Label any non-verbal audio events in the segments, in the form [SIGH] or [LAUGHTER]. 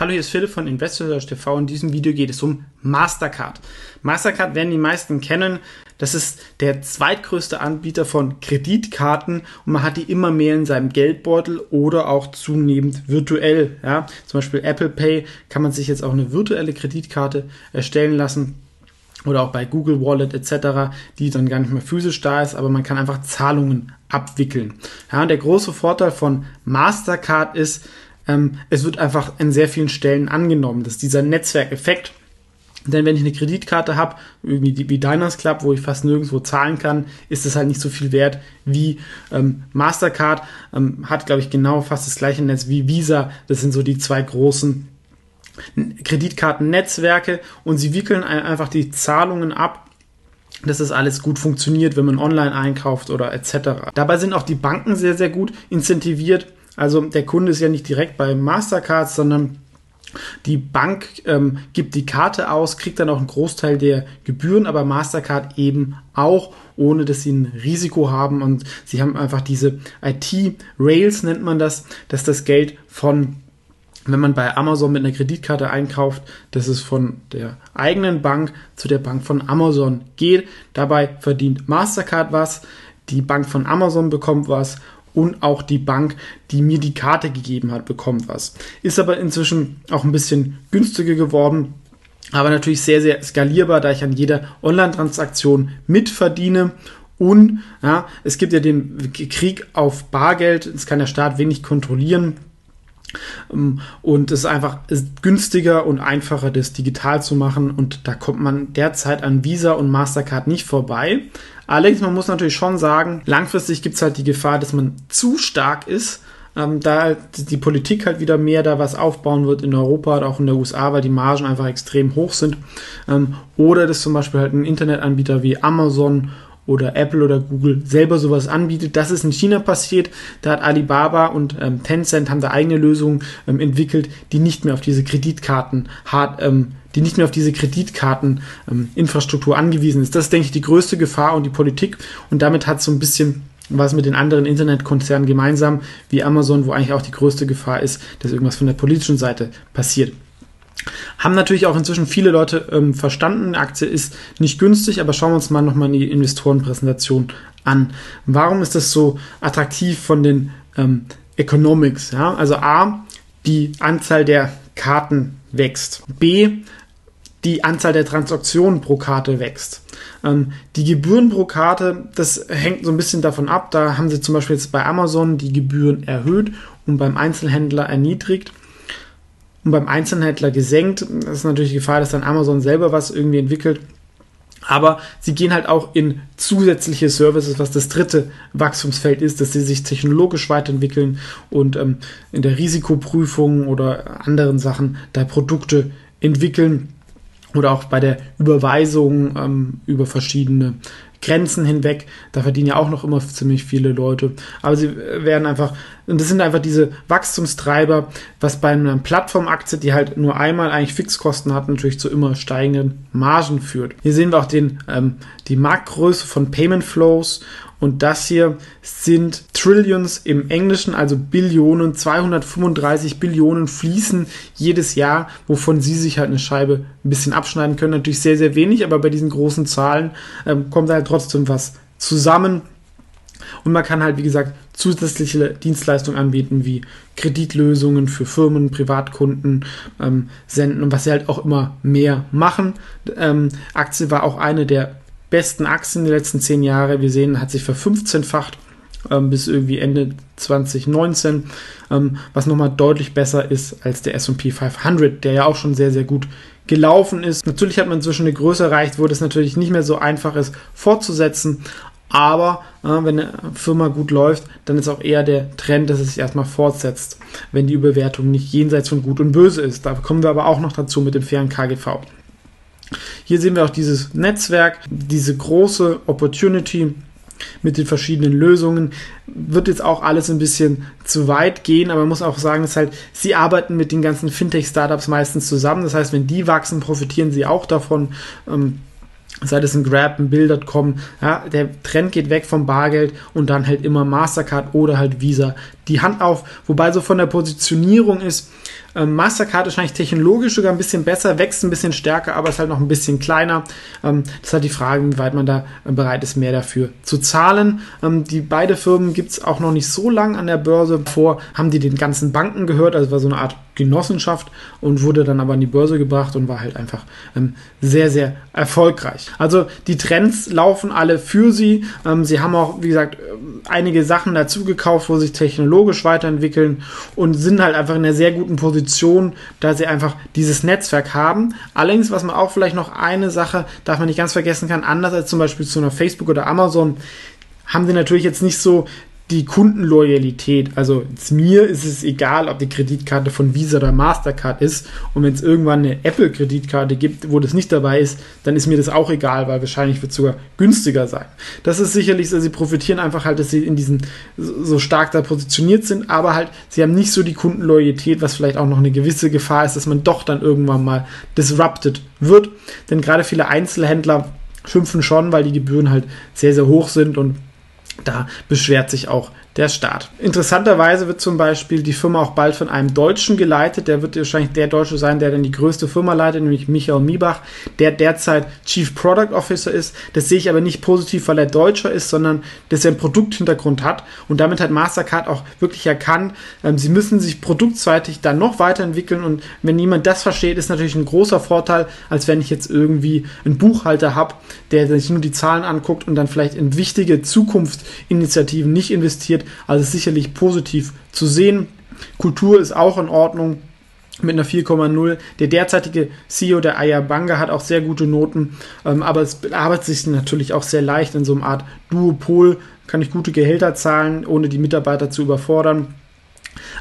Hallo, hier ist Philipp von InvestorSearch TV. In diesem Video geht es um Mastercard. Mastercard werden die meisten kennen. Das ist der zweitgrößte Anbieter von Kreditkarten und man hat die immer mehr in seinem Geldbeutel oder auch zunehmend virtuell. Ja? Zum Beispiel Apple Pay kann man sich jetzt auch eine virtuelle Kreditkarte erstellen lassen oder auch bei Google Wallet etc., die dann gar nicht mehr physisch da ist, aber man kann einfach Zahlungen abwickeln. Ja, und der große Vorteil von Mastercard ist, ähm, es wird einfach in sehr vielen Stellen angenommen. Das ist dieser Netzwerkeffekt. Denn wenn ich eine Kreditkarte habe, irgendwie wie Diners Club, wo ich fast nirgendwo zahlen kann, ist es halt nicht so viel wert wie ähm, Mastercard. Ähm, hat, glaube ich, genau fast das gleiche Netz wie Visa. Das sind so die zwei großen Kreditkartennetzwerke und sie wickeln einfach die Zahlungen ab dass das alles gut funktioniert, wenn man online einkauft oder etc. Dabei sind auch die Banken sehr, sehr gut incentiviert, also der Kunde ist ja nicht direkt bei Mastercard, sondern die Bank ähm, gibt die Karte aus, kriegt dann auch einen Großteil der Gebühren, aber Mastercard eben auch, ohne dass sie ein Risiko haben. Und sie haben einfach diese IT-Rails, nennt man das, dass das Geld von, wenn man bei Amazon mit einer Kreditkarte einkauft, dass es von der eigenen Bank zu der Bank von Amazon geht. Dabei verdient Mastercard was, die Bank von Amazon bekommt was und auch die Bank, die mir die Karte gegeben hat, bekommt was. Ist aber inzwischen auch ein bisschen günstiger geworden, aber natürlich sehr, sehr skalierbar, da ich an jeder Online-Transaktion mitverdiene. Und ja, es gibt ja den Krieg auf Bargeld, das kann der Staat wenig kontrollieren. Ähm, und es ist einfach günstiger und einfacher, das digital zu machen. Und da kommt man derzeit an Visa und Mastercard nicht vorbei. Allerdings, man muss natürlich schon sagen, langfristig gibt es halt die Gefahr, dass man zu stark ist. Ähm, da die Politik halt wieder mehr da was aufbauen wird in Europa und auch in der USA, weil die Margen einfach extrem hoch sind. Ähm, oder dass zum Beispiel halt ein Internetanbieter wie Amazon oder Apple oder Google selber sowas anbietet. Das ist in China passiert. Da hat Alibaba und ähm, Tencent haben da eigene Lösungen ähm, entwickelt, die nicht mehr auf diese Kreditkarten hart, ähm, die nicht mehr auf diese Kreditkarteninfrastruktur ähm, angewiesen ist. Das ist, denke ich, die größte Gefahr und die Politik. Und damit hat so ein bisschen was mit den anderen Internetkonzernen gemeinsam, wie Amazon, wo eigentlich auch die größte Gefahr ist, dass irgendwas von der politischen Seite passiert. Haben natürlich auch inzwischen viele Leute ähm, verstanden, Aktie ist nicht günstig, aber schauen wir uns mal nochmal die Investorenpräsentation an. Warum ist das so attraktiv von den ähm, Economics? Ja? Also A, die Anzahl der Karten wächst. B, die Anzahl der Transaktionen pro Karte wächst. Ähm, die Gebühren pro Karte, das hängt so ein bisschen davon ab. Da haben sie zum Beispiel jetzt bei Amazon die Gebühren erhöht und beim Einzelhändler erniedrigt und beim Einzelhändler gesenkt. Das ist natürlich die Gefahr, dass dann Amazon selber was irgendwie entwickelt. Aber sie gehen halt auch in zusätzliche Services, was das dritte Wachstumsfeld ist, dass sie sich technologisch weiterentwickeln und ähm, in der Risikoprüfung oder anderen Sachen da Produkte entwickeln oder auch bei der Überweisung ähm, über verschiedene Grenzen hinweg. Da verdienen ja auch noch immer ziemlich viele Leute. Aber sie werden einfach, und das sind einfach diese Wachstumstreiber, was bei einer Plattformaktie, die halt nur einmal eigentlich Fixkosten hat, natürlich zu immer steigenden Margen führt. Hier sehen wir auch den, ähm, die Marktgröße von Payment Flows und das hier sind Trillions im Englischen, also Billionen, 235 Billionen fließen jedes Jahr, wovon Sie sich halt eine Scheibe ein bisschen abschneiden können. Natürlich sehr, sehr wenig, aber bei diesen großen Zahlen ähm, kommt halt trotzdem was zusammen. Und man kann halt, wie gesagt, zusätzliche Dienstleistungen anbieten, wie Kreditlösungen für Firmen, Privatkunden ähm, senden und was sie halt auch immer mehr machen. Ähm, Aktie war auch eine der besten Aktien der letzten zehn Jahre. Wir sehen, hat sich verfünfzehnfacht ähm, bis irgendwie Ende 2019, ähm, was nochmal deutlich besser ist als der S&P 500, der ja auch schon sehr, sehr gut gelaufen ist. Natürlich hat man inzwischen eine Größe erreicht, wo das natürlich nicht mehr so einfach ist fortzusetzen, aber äh, wenn eine Firma gut läuft, dann ist auch eher der Trend, dass es sich erstmal fortsetzt, wenn die Überwertung nicht jenseits von Gut und Böse ist. Da kommen wir aber auch noch dazu mit dem fairen KGV. Hier sehen wir auch dieses Netzwerk, diese große Opportunity mit den verschiedenen Lösungen. Wird jetzt auch alles ein bisschen zu weit gehen, aber man muss auch sagen, dass halt, sie arbeiten mit den ganzen Fintech-Startups meistens zusammen. Das heißt, wenn die wachsen, profitieren sie auch davon. Ähm, sei das ein Grab, ein Bill.com, ja, der Trend geht weg vom Bargeld und dann halt immer Mastercard oder halt Visa die Hand auf, wobei so von der Positionierung ist, ähm, Mastercard ist wahrscheinlich technologisch sogar ein bisschen besser, wächst ein bisschen stärker, aber ist halt noch ein bisschen kleiner. Ähm, das ist halt die Frage, wie weit man da äh, bereit ist, mehr dafür zu zahlen. Ähm, die beide Firmen gibt es auch noch nicht so lang an der Börse. Vor haben die den ganzen Banken gehört, also war so eine Art Genossenschaft und wurde dann aber an die Börse gebracht und war halt einfach ähm, sehr, sehr erfolgreich. Also die Trends laufen alle für sie. Ähm, sie haben auch, wie gesagt, einige Sachen dazu gekauft, wo sich technologisch weiterentwickeln und sind halt einfach in einer sehr guten Position Position, da sie einfach dieses Netzwerk haben. Allerdings, was man auch vielleicht noch eine Sache, darf man nicht ganz vergessen kann, anders als zum Beispiel zu einer Facebook oder Amazon, haben sie natürlich jetzt nicht so die Kundenloyalität. Also mir ist es egal, ob die Kreditkarte von Visa oder Mastercard ist. Und wenn es irgendwann eine Apple-Kreditkarte gibt, wo das nicht dabei ist, dann ist mir das auch egal, weil wahrscheinlich wird es sogar günstiger sein. Das ist sicherlich so, sie profitieren einfach halt, dass sie in diesen so stark da positioniert sind, aber halt, sie haben nicht so die Kundenloyalität, was vielleicht auch noch eine gewisse Gefahr ist, dass man doch dann irgendwann mal disrupted wird. Denn gerade viele Einzelhändler schimpfen schon, weil die Gebühren halt sehr, sehr hoch sind und da beschwert sich auch der Staat. Interessanterweise wird zum Beispiel die Firma auch bald von einem Deutschen geleitet. Der wird wahrscheinlich der Deutsche sein, der dann die größte Firma leitet, nämlich Michael Miebach, der derzeit Chief Product Officer ist. Das sehe ich aber nicht positiv, weil er Deutscher ist, sondern dass er einen Produkthintergrund hat. Und damit hat Mastercard auch wirklich erkannt, ähm, sie müssen sich produktseitig dann noch weiterentwickeln. Und wenn niemand das versteht, ist natürlich ein großer Vorteil, als wenn ich jetzt irgendwie einen Buchhalter habe, der sich nur die Zahlen anguckt und dann vielleicht in wichtige Zukunftsinitiativen nicht investiert geht. Also sicherlich positiv zu sehen. Kultur ist auch in Ordnung mit einer 4,0. Der derzeitige CEO der Ayabanga hat auch sehr gute Noten, ähm, aber es arbeitet sich natürlich auch sehr leicht in so einer Art Duopol. Kann ich gute Gehälter zahlen, ohne die Mitarbeiter zu überfordern.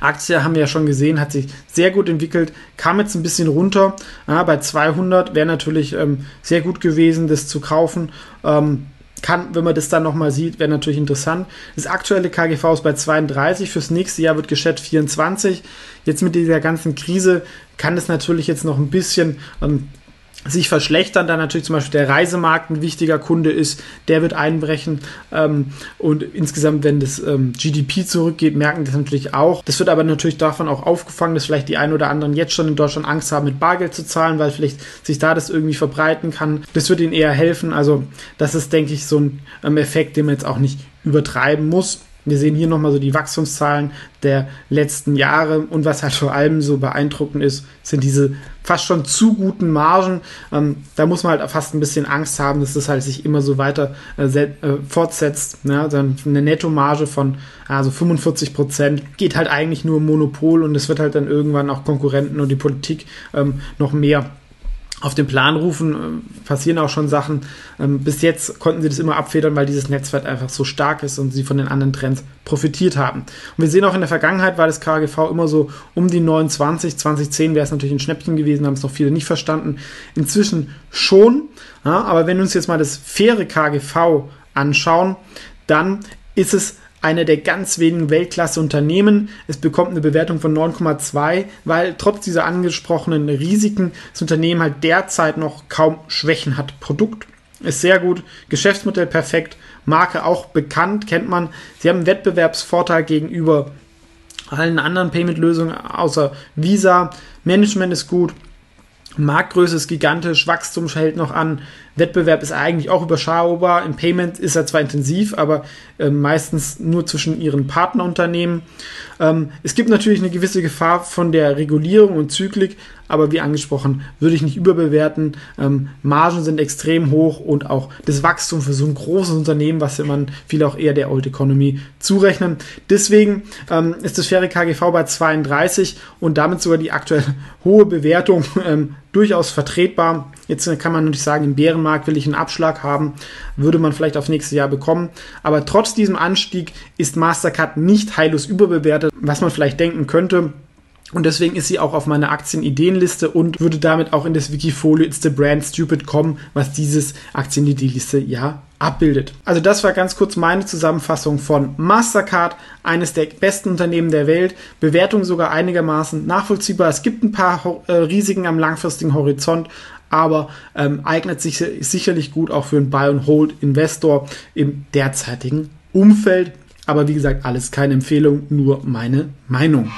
Aktie haben wir ja schon gesehen, hat sich sehr gut entwickelt, kam jetzt ein bisschen runter. Ja, bei 200 wäre natürlich ähm, sehr gut gewesen, das zu kaufen. Ähm, kann, wenn man das dann nochmal sieht, wäre natürlich interessant. Das aktuelle KGV ist bei 32, fürs nächste Jahr wird geschätzt 24. Jetzt mit dieser ganzen Krise kann es natürlich jetzt noch ein bisschen ähm, sich verschlechtern, da natürlich zum Beispiel der Reisemarkt ein wichtiger Kunde ist, der wird einbrechen ähm, und insgesamt, wenn das ähm, GDP zurückgeht, merken das natürlich auch. Das wird aber natürlich davon auch aufgefangen, dass vielleicht die einen oder anderen jetzt schon in Deutschland Angst haben, mit Bargeld zu zahlen, weil vielleicht sich da das irgendwie verbreiten kann. Das wird ihnen eher helfen. Also das ist, denke ich, so ein ähm, Effekt, den man jetzt auch nicht übertreiben muss. Wir sehen hier nochmal so die Wachstumszahlen der letzten Jahre und was halt vor allem so beeindruckend ist, sind diese fast schon zu guten Margen. Ähm, da muss man halt fast ein bisschen Angst haben, dass das halt sich immer so weiter äh, äh, fortsetzt. Ja, dann eine Nettomarge von also 45 Prozent geht halt eigentlich nur Monopol und es wird halt dann irgendwann auch Konkurrenten und die Politik ähm, noch mehr auf den Plan rufen, äh, passieren auch schon Sachen. Ähm, bis jetzt konnten sie das immer abfedern, weil dieses Netzwerk einfach so stark ist und sie von den anderen Trends profitiert haben. Und wir sehen auch in der Vergangenheit war das KGV immer so um die 29, 2010 wäre es natürlich ein Schnäppchen gewesen, haben es noch viele nicht verstanden. Inzwischen schon, ja, aber wenn wir uns jetzt mal das faire KGV anschauen, dann ist es einer der ganz wenigen Weltklasse-Unternehmen. Es bekommt eine Bewertung von 9,2, weil trotz dieser angesprochenen Risiken das Unternehmen halt derzeit noch kaum Schwächen hat. Produkt ist sehr gut, Geschäftsmodell perfekt, Marke auch bekannt, kennt man. Sie haben einen Wettbewerbsvorteil gegenüber allen anderen Payment-Lösungen außer Visa. Management ist gut, Marktgröße ist gigantisch, Wachstum hält noch an, Wettbewerb ist eigentlich auch überschaubar. Im Payment ist er zwar intensiv, aber äh, meistens nur zwischen ihren Partnerunternehmen. Ähm, es gibt natürlich eine gewisse Gefahr von der Regulierung und Zyklik, aber wie angesprochen, würde ich nicht überbewerten. Ähm, Margen sind extrem hoch und auch das Wachstum für so ein großes Unternehmen, was man viel auch eher der Old Economy zurechnen. Deswegen ähm, ist das faire KGV bei 32 und damit sogar die aktuell [LAUGHS] hohe Bewertung ähm, durchaus vertretbar. Jetzt kann man natürlich sagen, im Bärenmarkt will ich einen Abschlag haben, würde man vielleicht auf nächstes Jahr bekommen. Aber trotz diesem Anstieg ist Mastercard nicht heillos überbewertet, was man vielleicht denken könnte. Und deswegen ist sie auch auf meiner Aktienideenliste und würde damit auch in das Wikifolio It's the Brand Stupid kommen, was dieses Aktienideenliste ja abbildet. Also das war ganz kurz meine Zusammenfassung von Mastercard, eines der besten Unternehmen der Welt, Bewertung sogar einigermaßen nachvollziehbar. Es gibt ein paar äh, Risiken am langfristigen Horizont, aber ähm, eignet sich sicherlich gut auch für einen Buy-and-Hold-Investor im derzeitigen Umfeld. Aber wie gesagt, alles keine Empfehlung, nur meine Meinung.